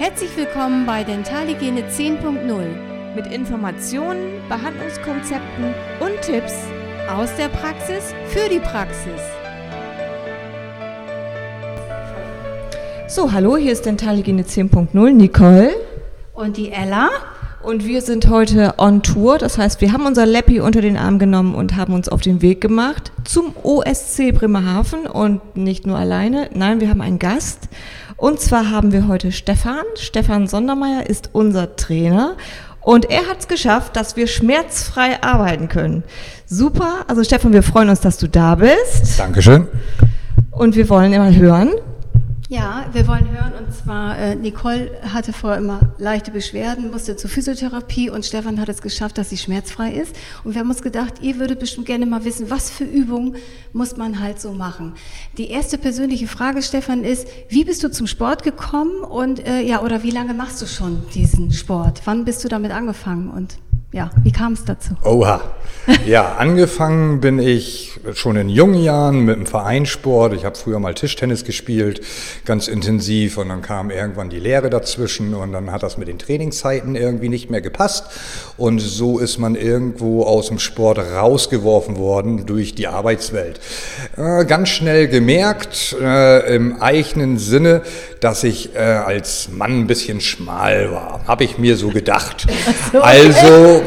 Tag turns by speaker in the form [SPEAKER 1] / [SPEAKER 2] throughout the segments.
[SPEAKER 1] Herzlich willkommen bei Dentalhygiene 10.0
[SPEAKER 2] mit Informationen, Behandlungskonzepten und Tipps
[SPEAKER 1] aus der Praxis für die Praxis.
[SPEAKER 2] So, hallo, hier ist Dentalhygiene 10.0 Nicole
[SPEAKER 1] und die Ella.
[SPEAKER 2] Und wir sind heute on Tour, das heißt, wir haben unser Leppi unter den Arm genommen und haben uns auf den Weg gemacht zum OSC Bremerhaven und nicht nur alleine, nein, wir haben einen Gast und zwar haben wir heute Stefan. Stefan Sondermeier ist unser Trainer und er hat es geschafft, dass wir schmerzfrei arbeiten können. Super, also Stefan, wir freuen uns, dass du da bist.
[SPEAKER 3] Dankeschön.
[SPEAKER 2] Und wir wollen mal hören,
[SPEAKER 1] ja, wir wollen hören und zwar äh, Nicole hatte vorher immer leichte Beschwerden, musste zur Physiotherapie und Stefan hat es geschafft, dass sie schmerzfrei ist. Und wir haben uns gedacht, ihr würdet bestimmt gerne mal wissen, was für Übungen muss man halt so machen. Die erste persönliche Frage, Stefan, ist, wie bist du zum Sport gekommen und äh, ja, oder wie lange machst du schon diesen Sport? Wann bist du damit angefangen und ja, wie kam es dazu?
[SPEAKER 3] Oha. Ja, angefangen bin ich schon in jungen Jahren mit dem Vereinssport. Ich habe früher mal Tischtennis gespielt, ganz intensiv. Und dann kam irgendwann die Lehre dazwischen und dann hat das mit den Trainingszeiten irgendwie nicht mehr gepasst. Und so ist man irgendwo aus dem Sport rausgeworfen worden durch die Arbeitswelt. Äh, ganz schnell gemerkt, äh, im eigenen Sinne, dass ich äh, als Mann ein bisschen schmal war. Habe ich mir so gedacht. Also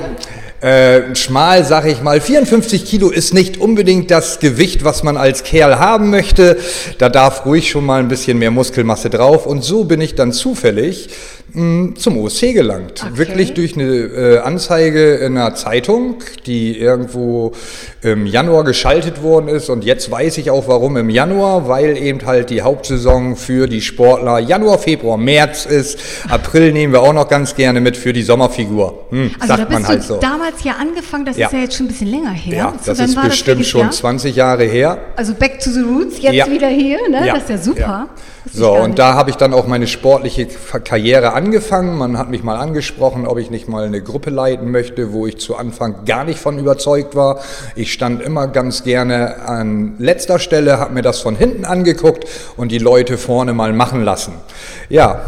[SPEAKER 3] äh, schmal, sag ich mal, 54 Kilo ist nicht unbedingt das Gewicht, was man als Kerl haben möchte. Da darf ruhig schon mal ein bisschen mehr Muskelmasse drauf. Und so bin ich dann zufällig zum OSC gelangt. Okay. Wirklich durch eine äh, Anzeige in einer Zeitung, die irgendwo im Januar geschaltet worden ist. Und jetzt weiß ich auch warum im Januar, weil eben halt die Hauptsaison für die Sportler Januar, Februar, März ist. April nehmen wir auch noch ganz gerne mit für die Sommerfigur.
[SPEAKER 1] Hm, also sagt man halt so. damals ja angefangen, das ja. ist ja jetzt schon ein bisschen länger her.
[SPEAKER 3] Ja, das ist bestimmt das schon Jahr? 20 Jahre her.
[SPEAKER 1] Also back to the roots, jetzt ja. wieder hier, ne? Ja. das ist ja super.
[SPEAKER 3] So, und da habe ich dann auch meine sportliche Karriere angefangen. Man hat mich mal angesprochen, ob ich nicht mal eine Gruppe leiten möchte, wo ich zu Anfang gar nicht von überzeugt war. Ich stand immer ganz gerne an letzter Stelle, habe mir das von hinten angeguckt und die Leute vorne mal machen lassen. Ja.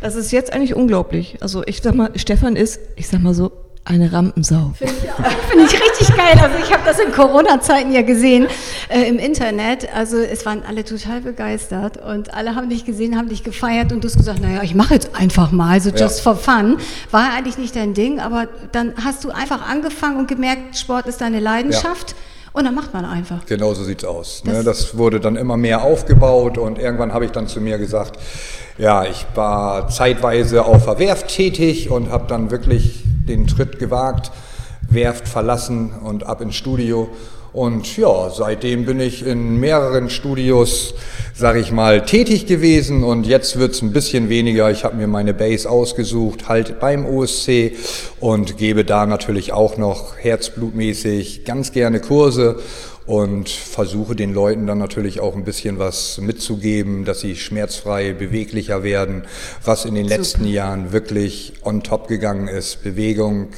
[SPEAKER 2] Das ist jetzt eigentlich unglaublich. Also ich sag mal, Stefan ist, ich sag mal so, eine Rampensau.
[SPEAKER 1] Finde ich, find ich, richtig geil. Also ich habe das in Corona-Zeiten ja gesehen äh, im Internet. Also es waren alle total begeistert und alle haben dich gesehen, haben dich gefeiert und du hast gesagt, naja, ich mache jetzt einfach mal, so just ja. for fun. War eigentlich nicht dein Ding, aber dann hast du einfach angefangen und gemerkt, Sport ist deine Leidenschaft. Ja. Und dann macht man einfach.
[SPEAKER 3] Genau so sieht es aus. Ne? Das, das wurde dann immer mehr aufgebaut und irgendwann habe ich dann zu mir gesagt, ja, ich war zeitweise auf der Werft tätig und habe dann wirklich den Schritt gewagt, Werft verlassen und ab ins Studio. Und ja, seitdem bin ich in mehreren Studios, sage ich mal, tätig gewesen und jetzt wird es ein bisschen weniger. Ich habe mir meine Base ausgesucht, halt beim OSC und gebe da natürlich auch noch herzblutmäßig ganz gerne Kurse und versuche den Leuten dann natürlich auch ein bisschen was mitzugeben, dass sie schmerzfrei beweglicher werden, was in den letzten Super. Jahren wirklich on top gegangen ist. Bewegung,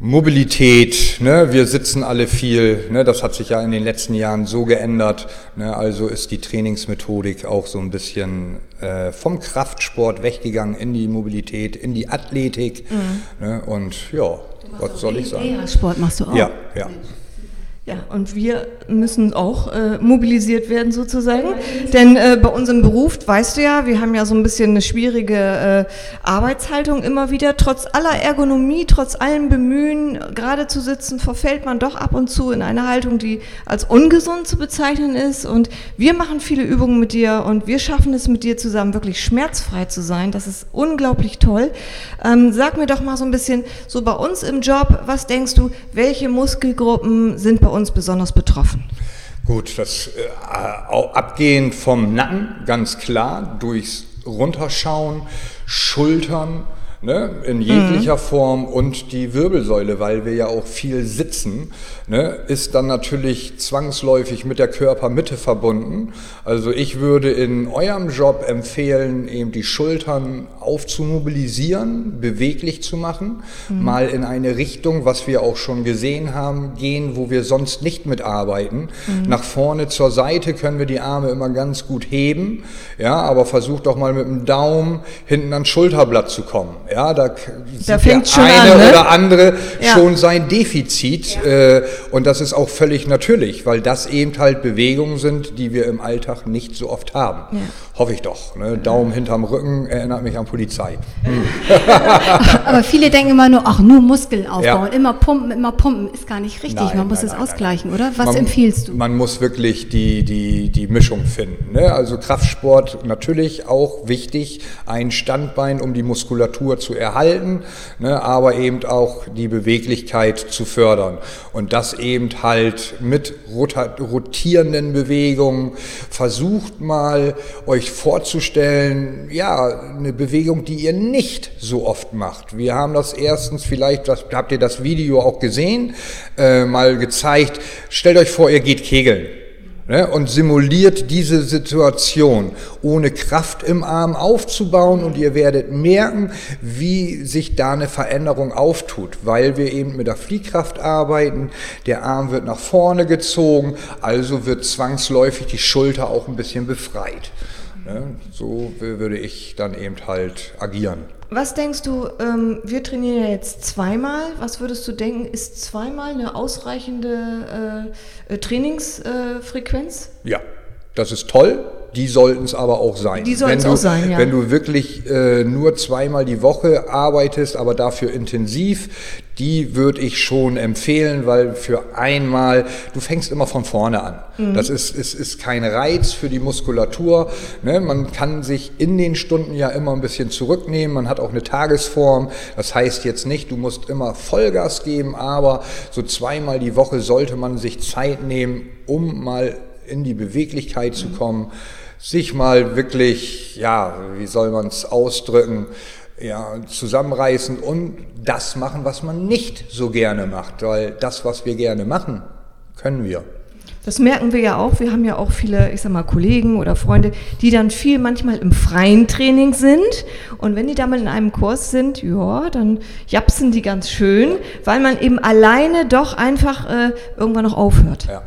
[SPEAKER 3] Mobilität, ne, wir sitzen alle viel, ne, das hat sich ja in den letzten Jahren so geändert. Ne, also ist die Trainingsmethodik auch so ein bisschen äh, vom Kraftsport weggegangen in die Mobilität, in die Athletik. Mhm. Ne, und ja, was soll ich sagen?
[SPEAKER 1] Sport machst du auch.
[SPEAKER 3] Ja, ja.
[SPEAKER 2] Ja, und wir müssen auch äh, mobilisiert werden sozusagen. Denn äh, bei unserem Beruf, weißt du ja, wir haben ja so ein bisschen eine schwierige äh, Arbeitshaltung immer wieder. Trotz aller Ergonomie, trotz allem Bemühen, gerade zu sitzen, verfällt man doch ab und zu in eine Haltung, die als ungesund zu bezeichnen ist. Und wir machen viele Übungen mit dir und wir schaffen es mit dir zusammen, wirklich schmerzfrei zu sein. Das ist unglaublich toll. Ähm, sag mir doch mal so ein bisschen, so bei uns im Job, was denkst du, welche Muskelgruppen sind bei uns uns besonders betroffen?
[SPEAKER 3] Gut, das äh, abgehend vom Nacken, ganz klar, durchs Runterschauen, Schultern, ne, in jeglicher mhm. Form und die Wirbelsäule, weil wir ja auch viel sitzen, ne, ist dann natürlich zwangsläufig mit der Körpermitte verbunden. Also ich würde in eurem Job empfehlen, eben die Schultern aufzumobilisieren, beweglich zu machen, mhm. mal in eine Richtung, was wir auch schon gesehen haben, gehen, wo wir sonst nicht mitarbeiten. Mhm. Nach vorne zur Seite können wir die Arme immer ganz gut heben, ja, aber versucht doch mal mit dem Daumen hinten ans Schulterblatt zu kommen. Ja, da,
[SPEAKER 2] da fängt
[SPEAKER 3] der eine
[SPEAKER 2] an,
[SPEAKER 3] ne? oder andere ja. schon sein Defizit. Ja. Äh, und das ist auch völlig natürlich, weil das eben halt Bewegungen sind, die wir im Alltag nicht so oft haben. Ja. Hoffe ich doch. Ne? Daumen hinterm Rücken erinnert mich an Polizei. Hm.
[SPEAKER 1] Aber viele denken immer nur, ach, nur Muskeln aufbauen. Immer pumpen, immer pumpen. Ist gar nicht richtig. Nein, man muss nein, es nein, ausgleichen, oder? Was
[SPEAKER 3] man,
[SPEAKER 1] empfiehlst du?
[SPEAKER 3] Man muss wirklich die, die, die Mischung finden. Ne? Also Kraftsport natürlich auch wichtig. Ein Standbein, um die Muskulatur zu erhalten, ne? aber eben auch die Beweglichkeit zu fördern. Und das eben halt mit rotierenden Bewegungen. Versucht mal, euch vorzustellen, ja, eine Bewegung, die ihr nicht so oft macht. Wir haben das erstens, vielleicht das, habt ihr das Video auch gesehen, äh, mal gezeigt. Stellt euch vor, ihr geht kegeln ne, und simuliert diese Situation, ohne Kraft im Arm aufzubauen. Und ihr werdet merken, wie sich da eine Veränderung auftut, weil wir eben mit der Fliehkraft arbeiten, der Arm wird nach vorne gezogen, also wird zwangsläufig die Schulter auch ein bisschen befreit. Ne, so würde ich dann eben halt agieren.
[SPEAKER 2] Was denkst du, ähm, wir trainieren ja jetzt zweimal. Was würdest du denken, ist zweimal eine ausreichende äh, äh Trainingsfrequenz?
[SPEAKER 3] Äh, ja, das ist toll. Die sollten es aber auch sein.
[SPEAKER 2] Die sollten es auch sein, ja.
[SPEAKER 3] Wenn du wirklich äh, nur zweimal die Woche arbeitest, aber dafür intensiv, die würde ich schon empfehlen, weil für einmal, du fängst immer von vorne an. Mhm. Das ist, ist, ist kein Reiz für die Muskulatur. Ne? Man kann sich in den Stunden ja immer ein bisschen zurücknehmen. Man hat auch eine Tagesform. Das heißt jetzt nicht, du musst immer Vollgas geben, aber so zweimal die Woche sollte man sich Zeit nehmen, um mal in die Beweglichkeit zu kommen, sich mal wirklich, ja, wie soll man es ausdrücken, ja, zusammenreißen und das machen, was man nicht so gerne macht, weil das, was wir gerne machen, können wir.
[SPEAKER 2] Das merken wir ja auch. Wir haben ja auch viele, ich sag mal, Kollegen oder Freunde, die dann viel manchmal im freien Training sind. Und wenn die da mal in einem Kurs sind, ja, dann japsen die ganz schön, weil man eben alleine doch einfach äh, irgendwann noch aufhört.
[SPEAKER 3] Ja.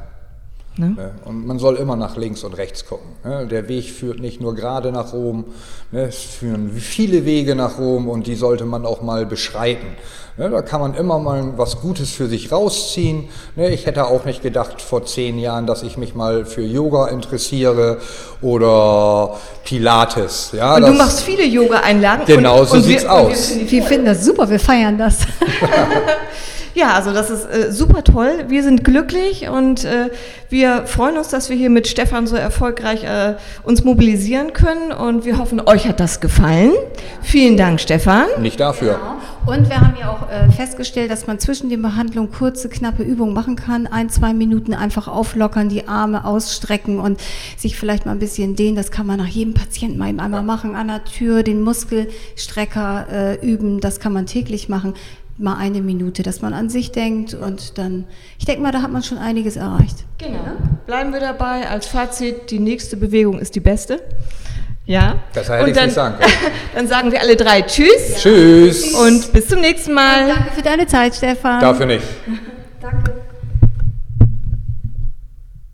[SPEAKER 3] Ne? Und man soll immer nach links und rechts gucken. Ne? Der Weg führt nicht nur gerade nach Rom, ne? es führen viele Wege nach Rom und die sollte man auch mal beschreiten. Da kann man immer mal was Gutes für sich rausziehen. Ich hätte auch nicht gedacht vor zehn Jahren, dass ich mich mal für Yoga interessiere oder Pilates.
[SPEAKER 2] Ja, und du machst viele Yoga-Einlagen.
[SPEAKER 3] Genau, so sieht es aus.
[SPEAKER 1] Wir finden das super, wir feiern das.
[SPEAKER 2] Ja, also das ist äh, super toll. Wir sind glücklich und äh, wir freuen uns, dass wir hier mit Stefan so erfolgreich äh, uns mobilisieren können und wir hoffen, euch hat das gefallen. Vielen Dank, Stefan.
[SPEAKER 3] Nicht dafür.
[SPEAKER 1] Genau. Und wir haben ja auch äh, festgestellt, dass man zwischen den Behandlungen kurze, knappe Übungen machen kann. Ein, zwei Minuten einfach auflockern, die Arme ausstrecken und sich vielleicht mal ein bisschen dehnen. Das kann man nach jedem Patienten mal einmal machen. An der Tür den Muskelstrecker äh, üben. Das kann man täglich machen mal eine Minute, dass man an sich denkt und dann, ich denke mal, da hat man schon einiges erreicht.
[SPEAKER 2] Genau. Bleiben wir dabei. Als Fazit, die nächste Bewegung ist die beste. Ja.
[SPEAKER 3] Das hätte ich dann, nicht sagen können.
[SPEAKER 2] dann sagen wir alle drei Tschüss.
[SPEAKER 3] Ja. Tschüss.
[SPEAKER 2] Und bis zum nächsten Mal.
[SPEAKER 1] Und danke für deine Zeit, Stefan.
[SPEAKER 3] Dafür nicht.